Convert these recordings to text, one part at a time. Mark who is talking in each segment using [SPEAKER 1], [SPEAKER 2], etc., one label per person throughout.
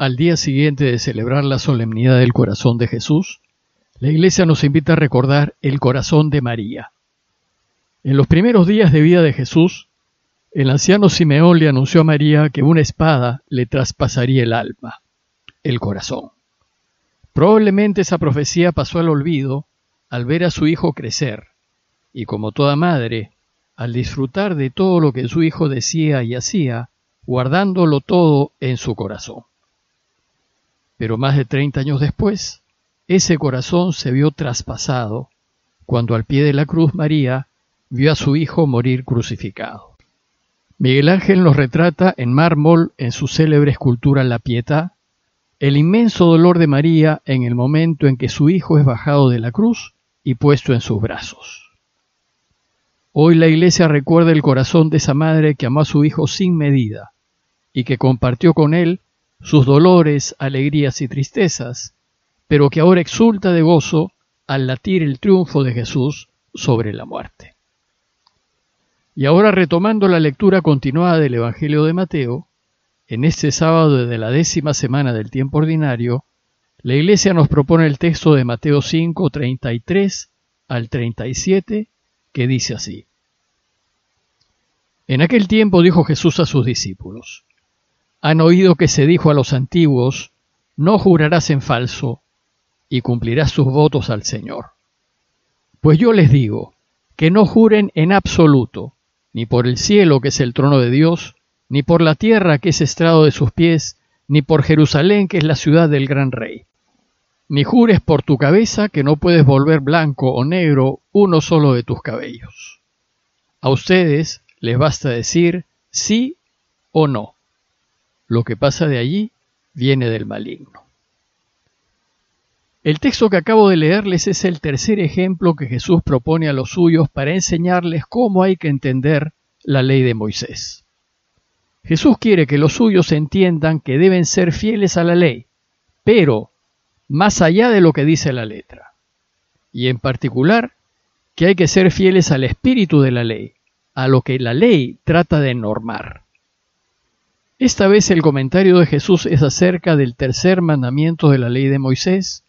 [SPEAKER 1] al día siguiente de celebrar la solemnidad del corazón de Jesús, la Iglesia nos invita a recordar el corazón de María. En los primeros días de vida de Jesús, el anciano Simeón le anunció a María que una espada le traspasaría el alma, el corazón. Probablemente esa profecía pasó al olvido al ver a su hijo crecer, y como toda madre, al disfrutar de todo lo que su hijo decía y hacía, guardándolo todo en su corazón. Pero más de treinta años después, ese corazón se vio traspasado cuando al pie de la cruz María vio a su hijo morir crucificado. Miguel Ángel nos retrata en mármol en su célebre escultura La Pietà el inmenso dolor de María en el momento en que su hijo es bajado de la cruz y puesto en sus brazos. Hoy la Iglesia recuerda el corazón de esa madre que amó a su hijo sin medida y que compartió con él sus dolores, alegrías y tristezas, pero que ahora exulta de gozo al latir el triunfo de Jesús sobre la muerte. Y ahora retomando la lectura continuada del Evangelio de Mateo, en este sábado de la décima semana del tiempo ordinario, la Iglesia nos propone el texto de Mateo 5, 33 al 37, que dice así. En aquel tiempo dijo Jesús a sus discípulos, han oído que se dijo a los antiguos, no jurarás en falso, y cumplirás tus votos al Señor. Pues yo les digo, que no juren en absoluto, ni por el cielo que es el trono de Dios, ni por la tierra que es estrado de sus pies, ni por Jerusalén que es la ciudad del gran rey. Ni jures por tu cabeza que no puedes volver blanco o negro uno solo de tus cabellos. A ustedes les basta decir sí o no lo que pasa de allí viene del maligno. El texto que acabo de leerles es el tercer ejemplo que Jesús propone a los suyos para enseñarles cómo hay que entender la ley de Moisés. Jesús quiere que los suyos entiendan que deben ser fieles a la ley, pero más allá de lo que dice la letra. Y en particular, que hay que ser fieles al espíritu de la ley, a lo que la ley trata de normar. Esta vez el comentario de Jesús es acerca del tercer mandamiento de la ley de Moisés,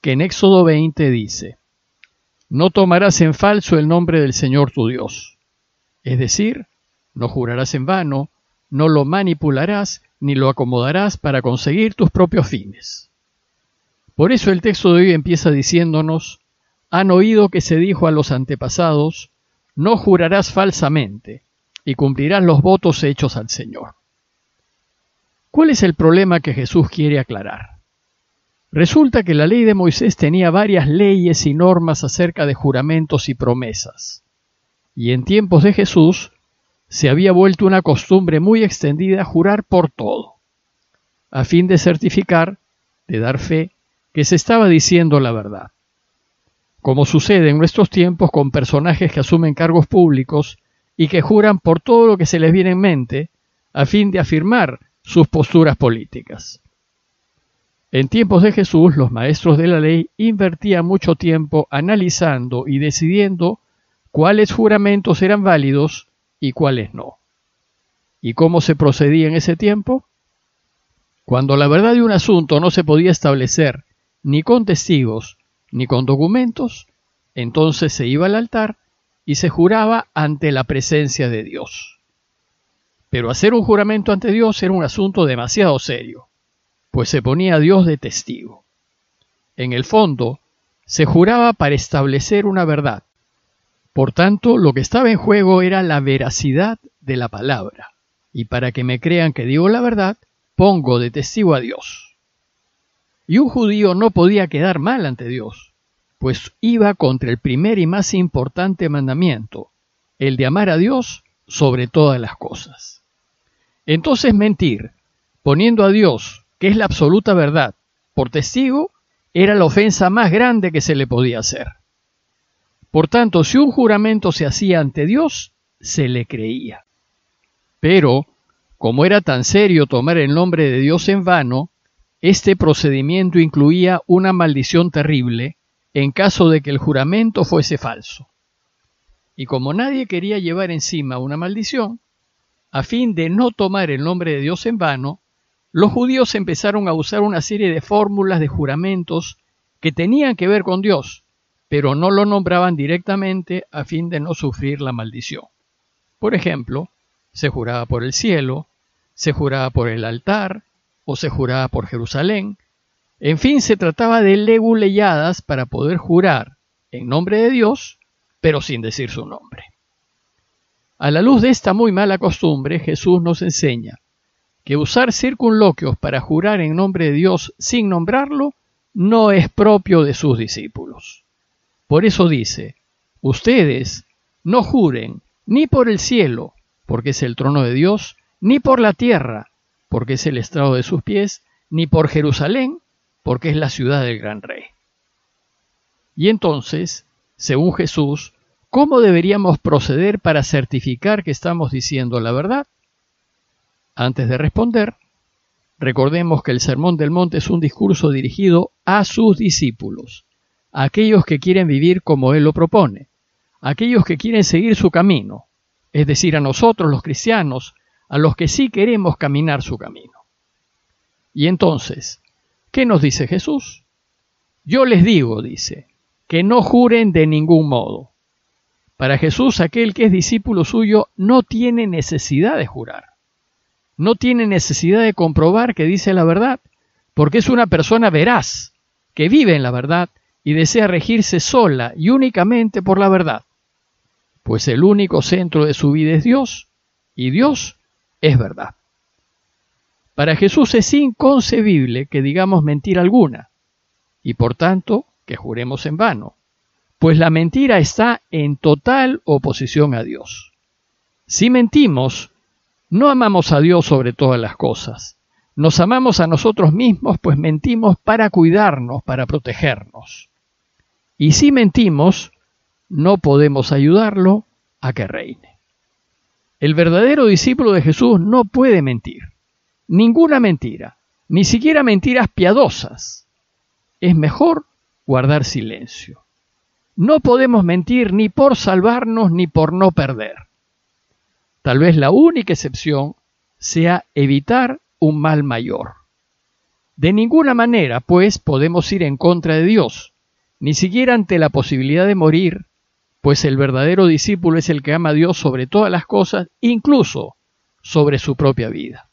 [SPEAKER 1] que en Éxodo 20 dice, No tomarás en falso el nombre del Señor tu Dios. Es decir, no jurarás en vano, no lo manipularás ni lo acomodarás para conseguir tus propios fines. Por eso el texto de hoy empieza diciéndonos, han oído que se dijo a los antepasados, no jurarás falsamente, y cumplirás los votos hechos al Señor. ¿Cuál es el problema que Jesús quiere aclarar? Resulta que la ley de Moisés tenía varias leyes y normas acerca de juramentos y promesas. Y en tiempos de Jesús se había vuelto una costumbre muy extendida jurar por todo, a fin de certificar, de dar fe, que se estaba diciendo la verdad. Como sucede en nuestros tiempos con personajes que asumen cargos públicos y que juran por todo lo que se les viene en mente, a fin de afirmar sus posturas políticas. En tiempos de Jesús, los maestros de la ley invertían mucho tiempo analizando y decidiendo cuáles juramentos eran válidos y cuáles no. ¿Y cómo se procedía en ese tiempo? Cuando la verdad de un asunto no se podía establecer ni con testigos ni con documentos, entonces se iba al altar y se juraba ante la presencia de Dios. Pero hacer un juramento ante Dios era un asunto demasiado serio, pues se ponía a Dios de testigo. En el fondo, se juraba para establecer una verdad. Por tanto, lo que estaba en juego era la veracidad de la palabra. Y para que me crean que digo la verdad, pongo de testigo a Dios. Y un judío no podía quedar mal ante Dios, pues iba contra el primer y más importante mandamiento, el de amar a Dios sobre todas las cosas. Entonces mentir, poniendo a Dios, que es la absoluta verdad, por testigo, era la ofensa más grande que se le podía hacer. Por tanto, si un juramento se hacía ante Dios, se le creía. Pero, como era tan serio tomar el nombre de Dios en vano, este procedimiento incluía una maldición terrible en caso de que el juramento fuese falso. Y como nadie quería llevar encima una maldición, a fin de no tomar el nombre de Dios en vano, los judíos empezaron a usar una serie de fórmulas de juramentos que tenían que ver con Dios, pero no lo nombraban directamente a fin de no sufrir la maldición. Por ejemplo, se juraba por el cielo, se juraba por el altar o se juraba por Jerusalén. En fin, se trataba de leguleyadas para poder jurar en nombre de Dios, pero sin decir su nombre. A la luz de esta muy mala costumbre, Jesús nos enseña que usar circunloquios para jurar en nombre de Dios sin nombrarlo no es propio de sus discípulos. Por eso dice, ustedes no juren ni por el cielo, porque es el trono de Dios, ni por la tierra, porque es el estrado de sus pies, ni por Jerusalén, porque es la ciudad del gran rey. Y entonces, según Jesús, ¿cómo deberíamos proceder para certificar que estamos diciendo la verdad? Antes de responder, recordemos que el Sermón del Monte es un discurso dirigido a sus discípulos, a aquellos que quieren vivir como Él lo propone, a aquellos que quieren seguir su camino, es decir, a nosotros los cristianos, a los que sí queremos caminar su camino. Y entonces, ¿qué nos dice Jesús? Yo les digo, dice, que no juren de ningún modo. Para Jesús, aquel que es discípulo suyo no tiene necesidad de jurar no tiene necesidad de comprobar que dice la verdad, porque es una persona veraz, que vive en la verdad y desea regirse sola y únicamente por la verdad. Pues el único centro de su vida es Dios, y Dios es verdad. Para Jesús es inconcebible que digamos mentira alguna, y por tanto que juremos en vano, pues la mentira está en total oposición a Dios. Si mentimos, no amamos a Dios sobre todas las cosas. Nos amamos a nosotros mismos, pues mentimos para cuidarnos, para protegernos. Y si mentimos, no podemos ayudarlo a que reine. El verdadero discípulo de Jesús no puede mentir. Ninguna mentira, ni siquiera mentiras piadosas. Es mejor guardar silencio. No podemos mentir ni por salvarnos ni por no perder. Tal vez la única excepción sea evitar un mal mayor. De ninguna manera, pues, podemos ir en contra de Dios, ni siquiera ante la posibilidad de morir, pues el verdadero discípulo es el que ama a Dios sobre todas las cosas, incluso sobre su propia vida.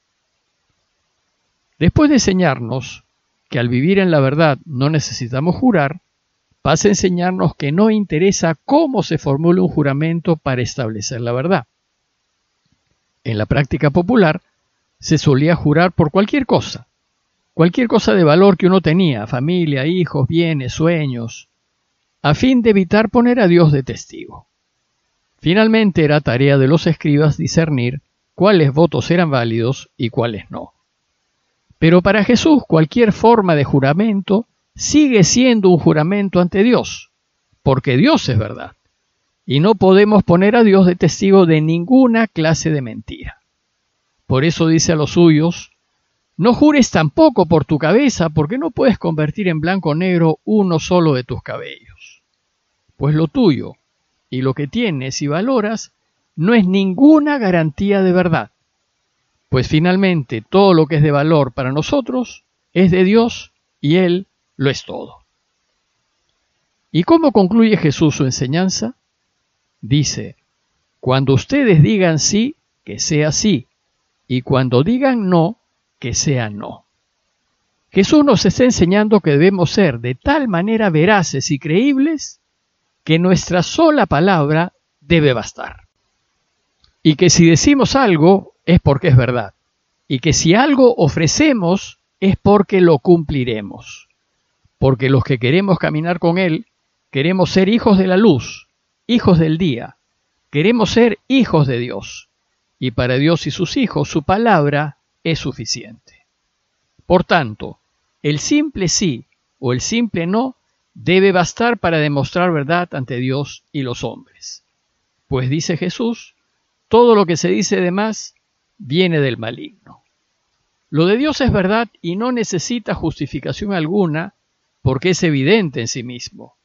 [SPEAKER 1] Después de enseñarnos que al vivir en la verdad no necesitamos jurar, pasa a enseñarnos que no interesa cómo se formule un juramento para establecer la verdad. En la práctica popular se solía jurar por cualquier cosa, cualquier cosa de valor que uno tenía, familia, hijos, bienes, sueños, a fin de evitar poner a Dios de testigo. Finalmente era tarea de los escribas discernir cuáles votos eran válidos y cuáles no. Pero para Jesús cualquier forma de juramento sigue siendo un juramento ante Dios, porque Dios es verdad y no podemos poner a Dios de testigo de ninguna clase de mentira. Por eso dice a los suyos, no jures tampoco por tu cabeza, porque no puedes convertir en blanco o negro uno solo de tus cabellos. Pues lo tuyo y lo que tienes y valoras no es ninguna garantía de verdad. Pues finalmente todo lo que es de valor para nosotros es de Dios y Él lo es todo. ¿Y cómo concluye Jesús su enseñanza? dice, cuando ustedes digan sí, que sea sí, y cuando digan no, que sea no. Jesús nos está enseñando que debemos ser de tal manera veraces y creíbles que nuestra sola palabra debe bastar. Y que si decimos algo es porque es verdad. Y que si algo ofrecemos es porque lo cumpliremos. Porque los que queremos caminar con Él, queremos ser hijos de la luz, hijos del día. Queremos ser hijos de Dios. Y para Dios y sus hijos su palabra es suficiente. Por tanto, el simple sí o el simple no debe bastar para demostrar verdad ante Dios y los hombres. Pues dice Jesús, todo lo que se dice de más viene del maligno. Lo de Dios es verdad y no necesita justificación alguna porque es evidente en sí mismo.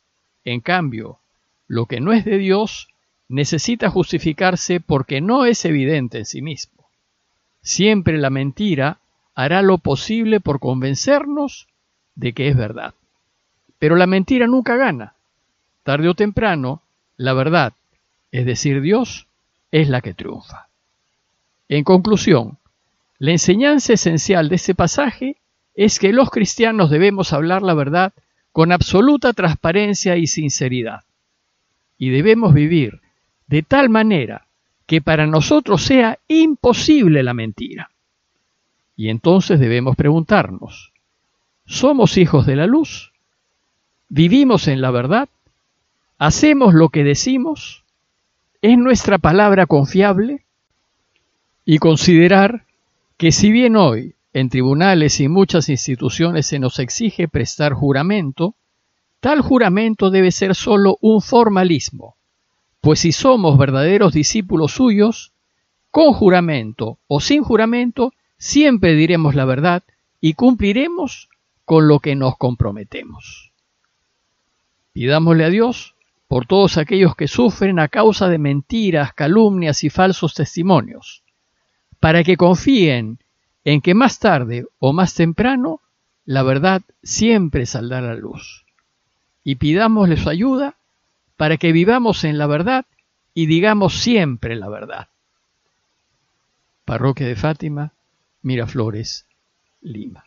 [SPEAKER 1] En cambio, lo que no es de Dios necesita justificarse porque no es evidente en sí mismo. Siempre la mentira hará lo posible por convencernos de que es verdad. Pero la mentira nunca gana. Tarde o temprano, la verdad, es decir, Dios, es la que triunfa. En conclusión, la enseñanza esencial de este pasaje es que los cristianos debemos hablar la verdad con absoluta transparencia y sinceridad. Y debemos vivir de tal manera que para nosotros sea imposible la mentira. Y entonces debemos preguntarnos, ¿somos hijos de la luz? ¿Vivimos en la verdad? ¿Hacemos lo que decimos? ¿Es nuestra palabra confiable? Y considerar que si bien hoy en tribunales y muchas instituciones se nos exige prestar juramento, tal juramento debe ser sólo un formalismo, pues si somos verdaderos discípulos suyos, con juramento o sin juramento, siempre diremos la verdad y cumpliremos con lo que nos comprometemos. Pidámosle a Dios por todos aquellos que sufren a causa de mentiras, calumnias y falsos testimonios, para que confíen en que más tarde o más temprano la verdad siempre saldrá a la luz. Y pidámosle su ayuda para que vivamos en la verdad y digamos siempre la verdad. Parroquia de Fátima, Miraflores, Lima.